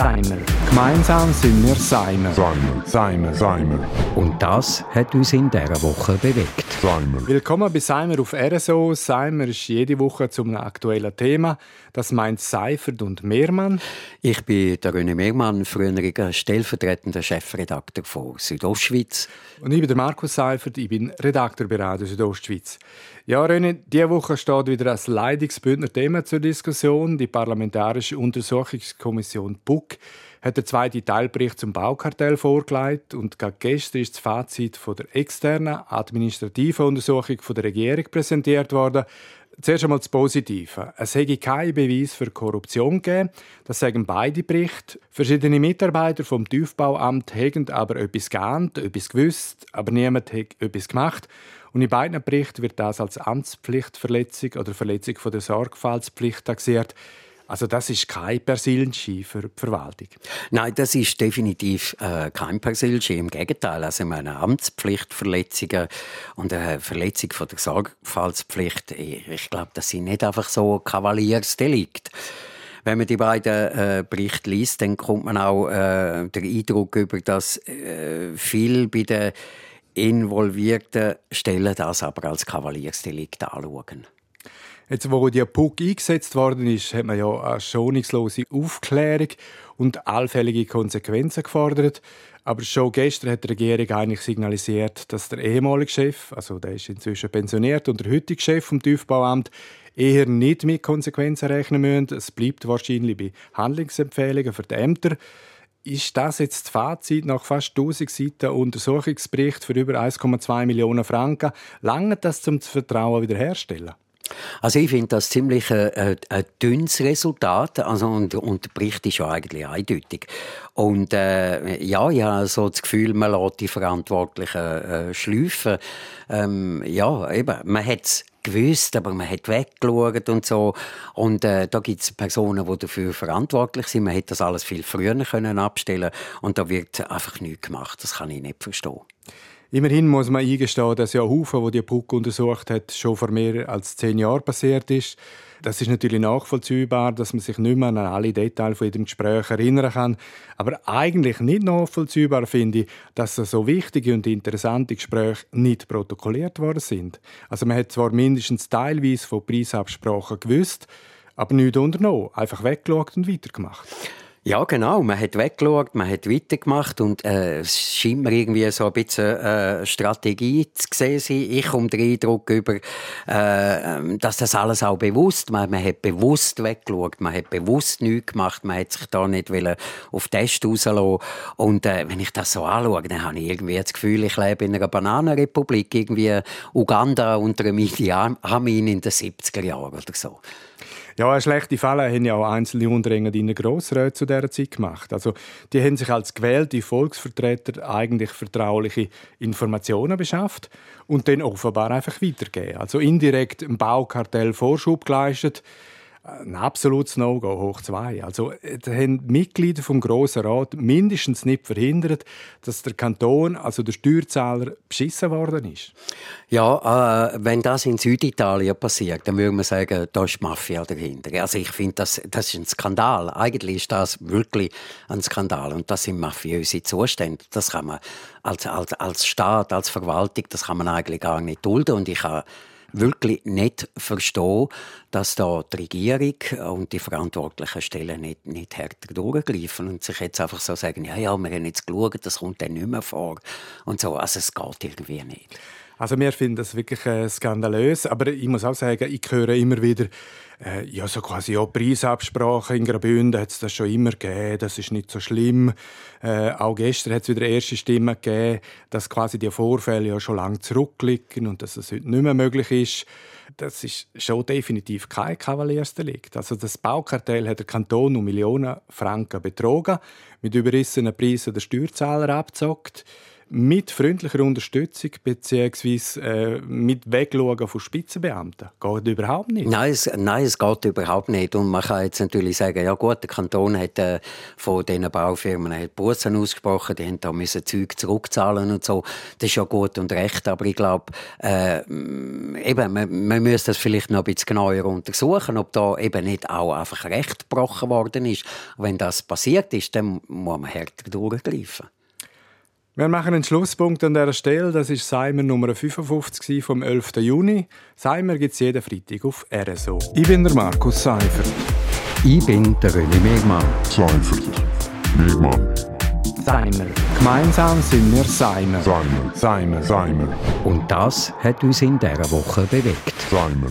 Seimer. Gemeinsam sind wir Seimer. Seimer. Seimer. Seimer. Und das hat uns in dieser Woche bewegt. Seimer. Willkommen bei Seimer auf RSO. Seimer ist jede Woche zum aktuellen Thema. Das meint Seifert und Mehrmann. Ich bin der René Megmann, früheriger stellvertretender Chefredakteur von Südostschweiz. Und ich bin der Markus Seifert. Ich bin Redakteur bei Radio Südostschweiz. Ja, René, diese Woche steht wieder ein Leidungsbündner Thema zur Diskussion. Die Parlamentarische Untersuchungskommission BUK hat der zweite Teilbericht zum Baukartell vorgelegt und gestern ist das Fazit von der externen administrativen Untersuchung von der Regierung präsentiert worden. Zuerst einmal das Positive. Es hätte keinen Beweis für Korruption gegeben. Das sagen beide Berichte. Verschiedene Mitarbeiter vom Tiefbauamt haben aber etwas geahnt, etwas gewusst, aber niemand hat etwas gemacht. Und in beiden Berichten wird das als Amtspflichtverletzung oder Verletzung von der Sorgfaltspflicht taxiert. Also das ist kein Persilschi für die Verwaltung. Nein, das ist definitiv äh, kein Persilschi. Im Gegenteil, also meine Amtspflichtverletzungen und eine Verletzung von der Sorgfaltspflicht, ich, ich glaube, das sind nicht einfach so Kavaliersdelikt. Wenn man die beiden äh, Berichte liest, dann kommt man auch äh, den Eindruck über, dass äh, viel bei den involvierten Stellen das aber als Kavaliersdelikt anschauen. Jetzt, wo die PUC eingesetzt worden ist, hat man ja eine schonungslose Aufklärung und allfällige Konsequenzen gefordert. Aber schon gestern hat die Regierung eigentlich signalisiert, dass der ehemalige Chef, also der ist inzwischen pensioniert und der heutige Chef vom Tiefbauamt, eher nicht mit Konsequenzen rechnen müssen. Es bleibt wahrscheinlich bei Handlungsempfehlungen für die Ämter. Ist das jetzt das Fazit nach fast 1000 Seiten Untersuchungsbericht für über 1,2 Millionen Franken? Lange das zum Vertrauen wiederherstellen? Also ich finde das ziemlich ein, ein, ein dünnes Resultat. Also und, und der Bericht ist ja eigentlich eindeutig. Und äh, ja, ich habe so das Gefühl, man lässt die Verantwortlichen äh, schleifen. Ähm, ja, eben, man hat es gewusst, aber man hat weggeschaut und so. Und äh, da gibt es Personen, die dafür verantwortlich sind. Man hätte das alles viel früher können abstellen und da wird einfach nichts gemacht. Das kann ich nicht verstehen. Immerhin muss man eingestehen, dass ja Haufen, wo die Puck untersucht hat, schon vor mehr als zehn Jahren passiert ist. Das ist natürlich nachvollziehbar, dass man sich nicht mehr an alle Details von jedem Gespräch erinnern kann. Aber eigentlich nicht nachvollziehbar finde ich, dass so wichtige und interessante Gespräche nicht protokolliert worden sind. Also man hat zwar mindestens teilweise von Preisabsprachen gewusst, aber nichts unternommen, einfach weggeschaut und weitergemacht. Ja, genau. Man hat weggeschaut, man hat weitergemacht und äh, es scheint mir irgendwie so ein bisschen äh, Strategie zu sehen sein. Ich komme den Eindruck über, äh, dass das alles auch bewusst, man, man hat bewusst weggeschaut, man hat bewusst nichts gemacht, man hat sich da nicht auf Test rauslassen Und äh, wenn ich das so anschaue, dann habe ich irgendwie das Gefühl, ich lebe in einer Bananenrepublik, irgendwie Uganda unter einem Idi Amin in den 70er Jahren oder so. Ja, schlechte Fälle haben ja auch einzelne Unterengadiner Grossräte zu dieser Zeit gemacht. Also, die haben sich als gewählte Volksvertreter eigentlich vertrauliche Informationen beschafft und dann offenbar einfach weitergegeben. Also indirekt im Baukartell Vorschub geleistet ein absolutes No-Go, hoch zwei. Also, äh, da haben die Mitglieder vom Grossen Rat mindestens nicht verhindert, dass der Kanton, also der Steuerzahler, beschissen worden ist. Ja, äh, wenn das in Süditalien passiert, dann würde man sagen, da ist Mafia dahinter. Also ich finde, das, das ist ein Skandal. Eigentlich ist das wirklich ein Skandal und das sind mafiöse Zustände. Das kann man als, als, als Staat, als Verwaltung, das kann man eigentlich gar nicht dulden und ich habe wirklich nicht verstehen, dass da die Regierung und die verantwortlichen Stellen nicht, nicht härter durchgreifen und sich jetzt einfach so sagen, ja, ja, wir haben jetzt geschaut, das kommt dann nicht mehr vor und so. Also es geht irgendwie nicht. Also wir finden das wirklich äh, skandalös, aber ich muss auch sagen, ich höre immer wieder, äh, ja so quasi ja Preisabsprachen in Graubünden hat es das schon immer gegeben, das ist nicht so schlimm. Äh, auch gestern hat es wieder erste Stimmen gegeben, dass quasi die Vorfälle ja schon lange zurückliegen und dass es heute nicht mehr möglich ist. Das ist schon definitiv kein Kavaliersdelikt. Also das Baukartell hat der Kanton um Millionen Franken betrogen, mit überrissenen Preisen der Steuerzahler abzockt mit freundlicher Unterstützung bzw. Äh, mit Wegschauen von Spitzenbeamten. Geht überhaupt nicht. Nein es, nein, es geht überhaupt nicht. Und man kann jetzt natürlich sagen, ja gut, der Kanton hat äh, von diesen Baufirmen Bussen ausgesprochen, die haben müssen Zeug zurückzahlen und so. Das ist ja gut und recht, aber ich glaube, äh, eben, man, man müsste das vielleicht noch ein bisschen genauer untersuchen, ob da eben nicht auch einfach Recht gebrochen worden ist. Und wenn das passiert ist, dann muss man härter durchgreifen. Wir machen einen Schlusspunkt an dieser Stelle. Das ist Seimer Nummer 55 vom 11. Juni. Seimer gibt es jeden Freitag auf RSO. Ich bin der Markus Seifert. Ich bin der René Megmann. Seifert. Megmann. Seimer. Gemeinsam sind wir Seimer. Seimer. Seimer. Seimer. Und das hat uns in dieser Woche bewegt. Seimer.